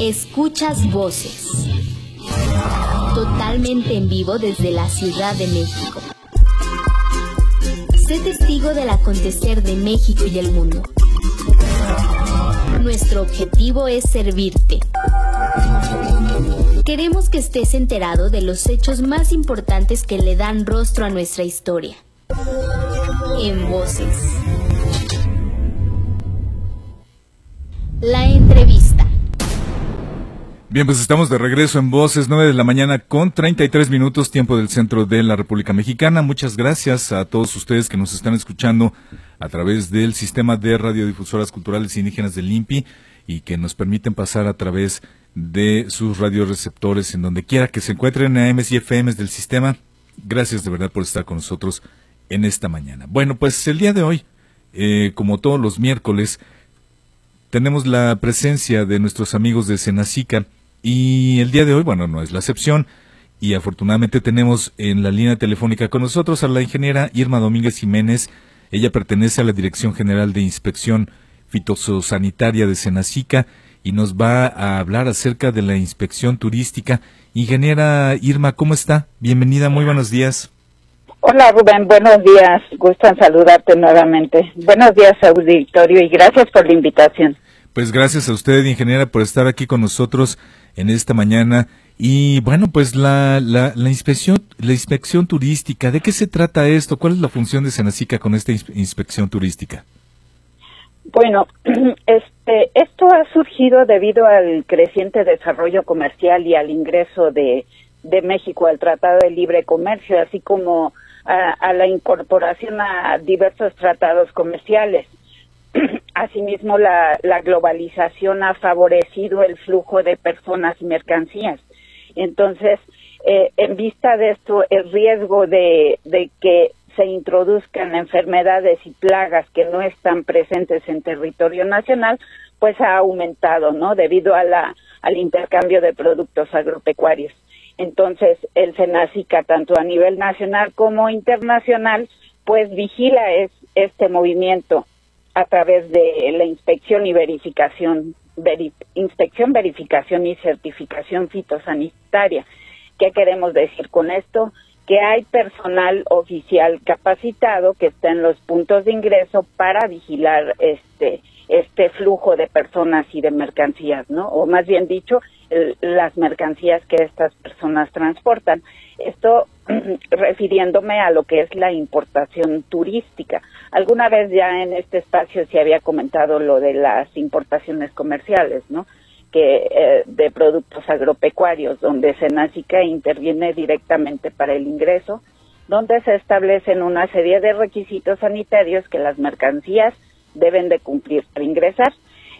Escuchas voces. Totalmente en vivo desde la Ciudad de México. Sé testigo del acontecer de México y el mundo. Nuestro objetivo es servirte. Queremos que estés enterado de los hechos más importantes que le dan rostro a nuestra historia. En voces. La entrevista. Bien, pues estamos de regreso en Voces, 9 de la mañana con 33 minutos, tiempo del centro de la República Mexicana. Muchas gracias a todos ustedes que nos están escuchando a través del sistema de radiodifusoras culturales indígenas del INPI y que nos permiten pasar a través de sus radioreceptores en donde quiera que se encuentren AMs y FMs del sistema. Gracias de verdad por estar con nosotros en esta mañana. Bueno, pues el día de hoy, eh, como todos los miércoles, tenemos la presencia de nuestros amigos de Senacica y el día de hoy, bueno, no es la excepción y afortunadamente tenemos en la línea telefónica con nosotros a la ingeniera Irma Domínguez Jiménez. Ella pertenece a la Dirección General de Inspección Fitosanitaria de Senacica y nos va a hablar acerca de la inspección turística. Ingeniera Irma, ¿cómo está? Bienvenida, muy buenos días. Hola Rubén, buenos días. Gustan saludarte nuevamente. Buenos días, auditorio, y gracias por la invitación. Pues gracias a usted, ingeniera, por estar aquí con nosotros en esta mañana. Y bueno, pues la, la, la, inspección, la inspección turística, ¿de qué se trata esto? ¿Cuál es la función de Senacica con esta inspección turística? Bueno, este, esto ha surgido debido al creciente desarrollo comercial y al ingreso de, de México al Tratado de Libre Comercio, así como a, la incorporación a diversos tratados comerciales. Asimismo, la, la globalización ha favorecido el flujo de personas y mercancías. Entonces, eh, en vista de esto, el riesgo de, que se introduzcan enfermedades y plagas que no están presentes en territorio nacional, pues ha aumentado, ¿no? Debido a la, al intercambio de productos agropecuarios. Entonces, el SENACICA, tanto a nivel nacional como internacional, pues vigila es, este movimiento a través de la inspección y verificación, inspección, verificación y certificación fitosanitaria. ¿Qué queremos decir con esto? Que hay personal oficial capacitado que está en los puntos de ingreso para vigilar este este flujo de personas y de mercancías, ¿no? O más bien dicho, las mercancías que estas personas transportan. Esto refiriéndome a lo que es la importación turística. Alguna vez ya en este espacio se había comentado lo de las importaciones comerciales, ¿no? Que eh, de productos agropecuarios, donde Senacica interviene directamente para el ingreso, donde se establecen una serie de requisitos sanitarios que las mercancías deben de cumplir para ingresar.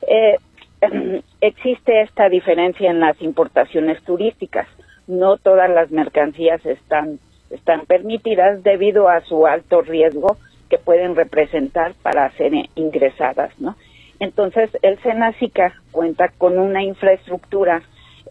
Eh, existe esta diferencia en las importaciones turísticas. No todas las mercancías están, están permitidas debido a su alto riesgo que pueden representar para ser ingresadas, ¿no? Entonces, el Senacica cuenta con una infraestructura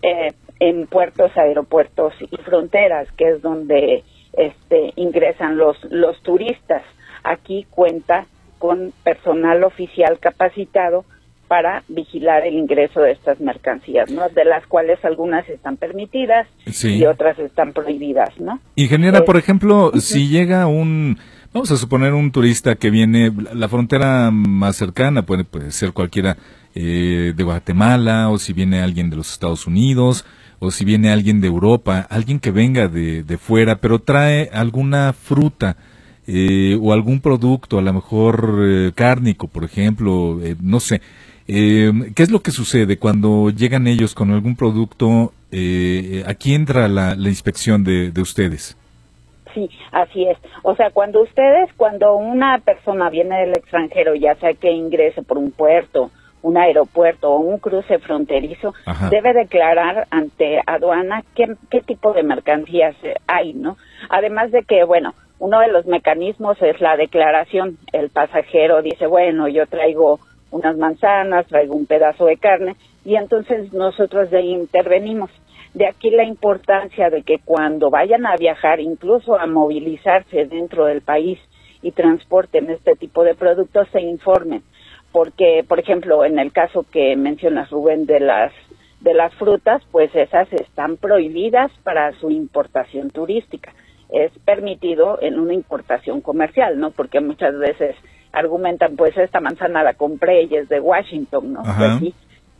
eh, en puertos, aeropuertos y fronteras, que es donde este, ingresan los, los turistas. Aquí cuenta con personal oficial capacitado para vigilar el ingreso de estas mercancías, ¿no? De las cuales algunas están permitidas y otras están prohibidas, ¿no? Ingeniera, por ejemplo, si llega un, vamos a suponer un turista que viene, la frontera más cercana puede, puede ser cualquiera eh, de Guatemala, o si viene alguien de los Estados Unidos, o si viene alguien de Europa, alguien que venga de, de fuera, pero trae alguna fruta, eh, o algún producto, a lo mejor eh, cárnico, por ejemplo, eh, no sé. Eh, ¿Qué es lo que sucede cuando llegan ellos con algún producto? Aquí entra la, la inspección de, de, ustedes. Sí, así es. O sea, cuando ustedes, cuando una persona viene del extranjero, ya sea que ingrese por un puerto, un aeropuerto o un cruce fronterizo, Ajá. debe declarar ante aduana qué, qué tipo de mercancías hay, ¿no? Además de que, bueno, uno de los mecanismos es la declaración. El pasajero dice, bueno, yo traigo unas manzanas, traigo un pedazo de carne y entonces nosotros de intervenimos. De aquí la importancia de que cuando vayan a viajar, incluso a movilizarse dentro del país y transporten este tipo de productos, se informen. Porque, por ejemplo, en el caso que mencionas, Rubén, de las de las frutas, pues esas están prohibidas para su importación turística. Es permitido en una importación comercial, ¿no? Porque muchas veces argumentan, pues esta manzana la compré y es de Washington, ¿no? Pues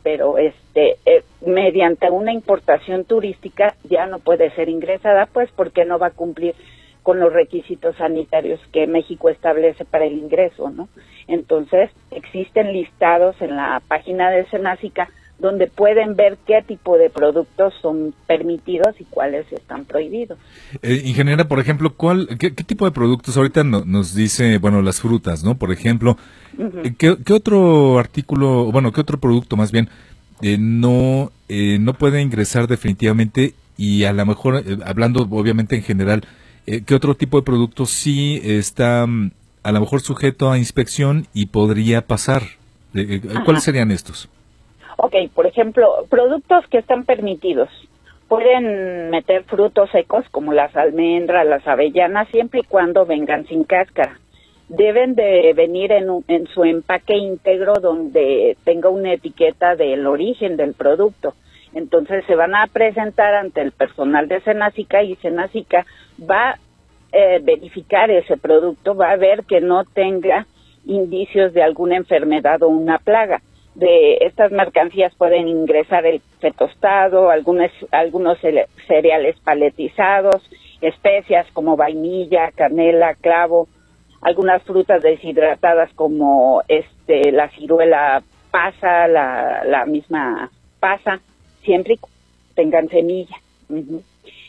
pero este eh, mediante una importación turística ya no puede ser ingresada, pues porque no va a cumplir con los requisitos sanitarios que México establece para el ingreso, ¿no? Entonces, existen listados en la página de Senásica donde pueden ver qué tipo de productos son permitidos y cuáles están prohibidos. Eh, ingeniera, por ejemplo, ¿cuál, qué, tipo de productos ahorita nos dice, bueno, las frutas, ¿no? Por ejemplo, eh, ¿qué, otro artículo, bueno, qué otro producto más bien eh, no, eh, no puede ingresar definitivamente y a lo mejor, hablando obviamente en general, ¿qué otro tipo de productos sí está mm, a lo mejor sujeto a inspección y podría pasar? ¿Cuáles serían estos? Ok, por ejemplo, productos que están permitidos. Pueden meter frutos secos como las almendras, las avellanas, siempre y cuando vengan sin cáscara. Deben de venir en, en su empaque íntegro donde tenga una etiqueta del origen del producto. Entonces se van a presentar ante el personal de Senacica y Senacica va a eh, verificar ese producto, va a ver que no tenga indicios de alguna enfermedad o una plaga de estas mercancías pueden ingresar el fetostado, algunos, algunos cereales paletizados, especias como vainilla, canela, clavo, algunas frutas deshidratadas como este la ciruela pasa, la, la misma pasa, siempre tengan semilla.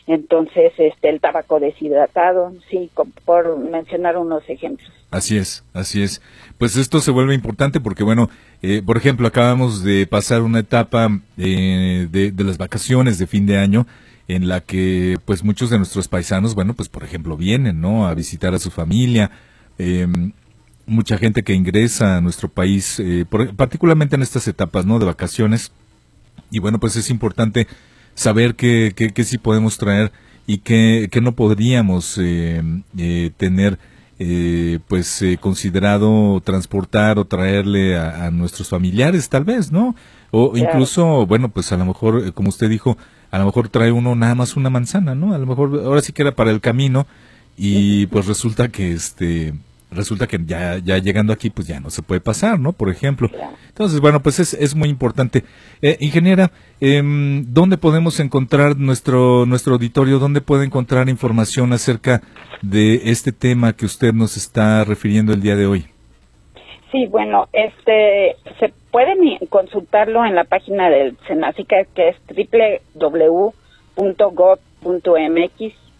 Entonces, este, el tabaco deshidratado, sí, por mencionar unos ejemplos. Así es, así es. Pues esto se vuelve importante porque, bueno, eh, por ejemplo, acabamos de pasar una etapa eh, de, las vacaciones de fin de año en la que, pues, muchos de nuestros paisanos, bueno, pues, por ejemplo, vienen, ¿no? A visitar a su familia. Eh, mucha gente que ingresa a nuestro país, eh, particularmente en estas etapas, ¿no? De vacaciones. Y bueno, pues es importante saber qué, qué, sí podemos traer y qué, no podríamos eh, eh, tener eh, pues considerado transportar o traerle a, nuestros familiares tal vez, ¿no? O incluso, bueno, pues a lo mejor, como usted dijo, a lo mejor trae uno nada más una manzana, ¿no? A lo mejor ahora sí que era para el camino y pues resulta que este resulta que ya, ya llegando aquí pues ya no se puede pasar, ¿no? Por ejemplo. Entonces, bueno, pues es, es muy importante. Eh, ingeniera, eh, ¿dónde podemos encontrar nuestro, nuestro auditorio? ¿Dónde puede encontrar información acerca de este tema que usted nos está refiriendo el día de hoy? Sí, bueno, este, se pueden consultarlo en la página del Senacica que es www.gov.mx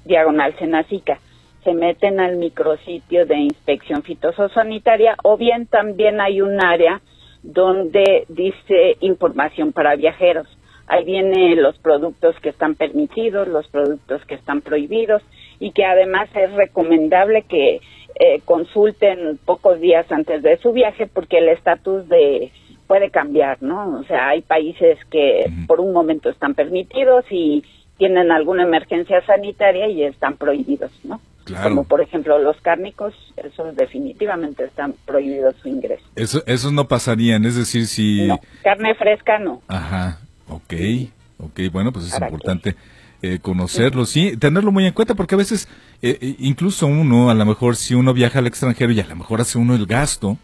diagonal Senacica se meten al micrositio de inspección fitosanitaria o bien también hay un área donde dice información para viajeros. Ahí vienen los productos que están permitidos, los productos que están prohibidos y que además es recomendable que eh, consulten pocos días antes de su viaje porque el estatus de puede cambiar, ¿no? O sea, hay países que por un momento están permitidos y tienen alguna emergencia sanitaria y están prohibidos, ¿no? Como por ejemplo los cárnicos, esos definitivamente están prohibidos su ingreso. Eso, esos no pasarían, es decir, si... carne fresca no. Ajá, ok, ok, bueno, pues es importante eh, conocerlo, sí. tenerlo muy en cuenta porque a veces, eh, eh, incluso uno, a lo mejor si uno viaja al extranjero y a lo mejor hace uno el gasto,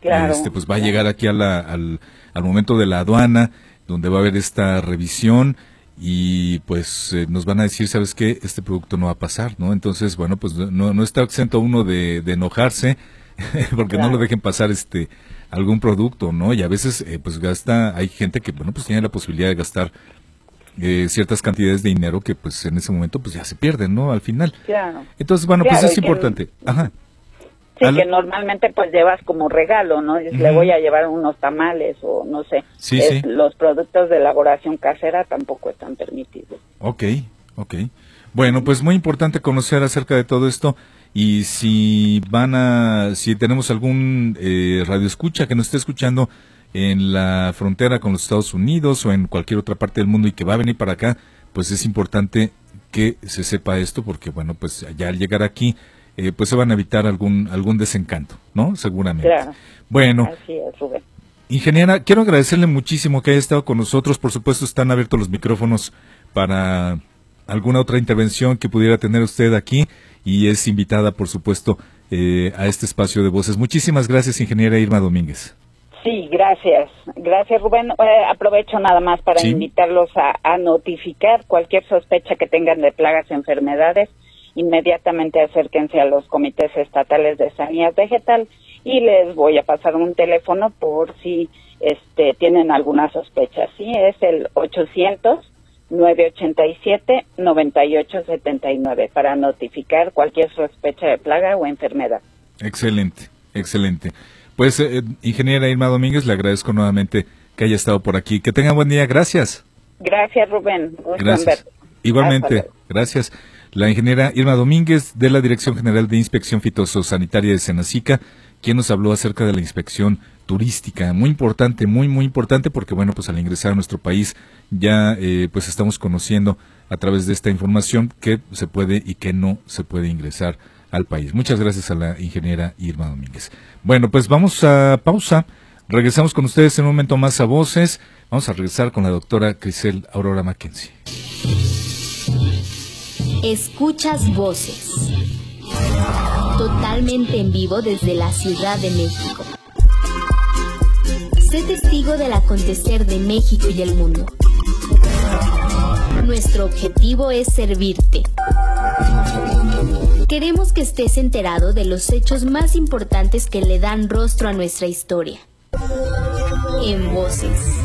claro, este, pues va a llegar aquí a la, al, al momento de la aduana, donde va a haber esta revisión y pues eh, nos van a decir, ¿sabes qué? Este producto no va a pasar, ¿no? Entonces, bueno, pues no, no está exento uno de, enojarse porque no lo dejen pasar este algún producto, ¿no? Y a veces eh, pues gasta, hay gente que, bueno, pues tiene la posibilidad de gastar eh, ciertas cantidades de dinero que pues en ese momento pues ya se pierden, ¿no? Al final. Claro. Entonces, bueno, pues es importante. Ajá. Sí, que normalmente pues llevas como regalo, ¿no? Le voy a llevar unos tamales o no sé. Sí, sí. Los productos de elaboración casera tampoco están permitidos. Ok, ok. Bueno, pues muy importante conocer acerca de todo esto y si van a, si tenemos algún eh, radio escucha que nos esté escuchando en la frontera con los Estados Unidos o en cualquier otra parte del mundo y que va a venir para acá, pues es importante que se sepa esto porque bueno, pues ya al llegar aquí eh, pues se van a evitar algún algún desencanto, ¿no? Seguramente. Bueno. ingeniera, quiero agradecerle muchísimo que haya estado con nosotros. Por supuesto, están abiertos los micrófonos para alguna otra intervención que pudiera tener usted aquí y es invitada, por supuesto, eh, a este espacio de voces. Muchísimas gracias, ingeniera Irma Domínguez. Sí, gracias. Gracias, Rubén. Eh, aprovecho nada más para invitarlos a, a, notificar cualquier sospecha que tengan de plagas, enfermedades. Inmediatamente acérquense a los comités estatales de sanidad vegetal y les voy a pasar un teléfono por si este, tienen alguna sospecha. Sí, es el 800 987 9879 para notificar cualquier sospecha de plaga o enfermedad. Excelente, excelente. Pues, eh, ingeniera Irma Domínguez, le agradezco nuevamente que haya estado por aquí. Que tenga buen día. Gracias. Gracias, Rubén. gracias. Igualmente, gracias. La ingeniera Irma Domínguez de la Dirección General de Inspección Fitosanitaria de Senacica, quien nos habló acerca de la inspección turística, muy importante, muy muy importante porque bueno, pues al ingresar a nuestro país ya eh, pues estamos conociendo a través de esta información que se puede y que no se puede ingresar al país. Muchas gracias a la ingeniera Irma Domínguez. Bueno, pues vamos a pausa. Regresamos con ustedes en un momento más a voces. Vamos a regresar con la doctora Crisel Aurora Mackenzie. Escuchas voces. Totalmente en vivo desde la Ciudad de México. Sé testigo del acontecer de México y el mundo. Nuestro objetivo es servirte. Queremos que estés enterado de los hechos más importantes que le dan rostro a nuestra historia. En voces.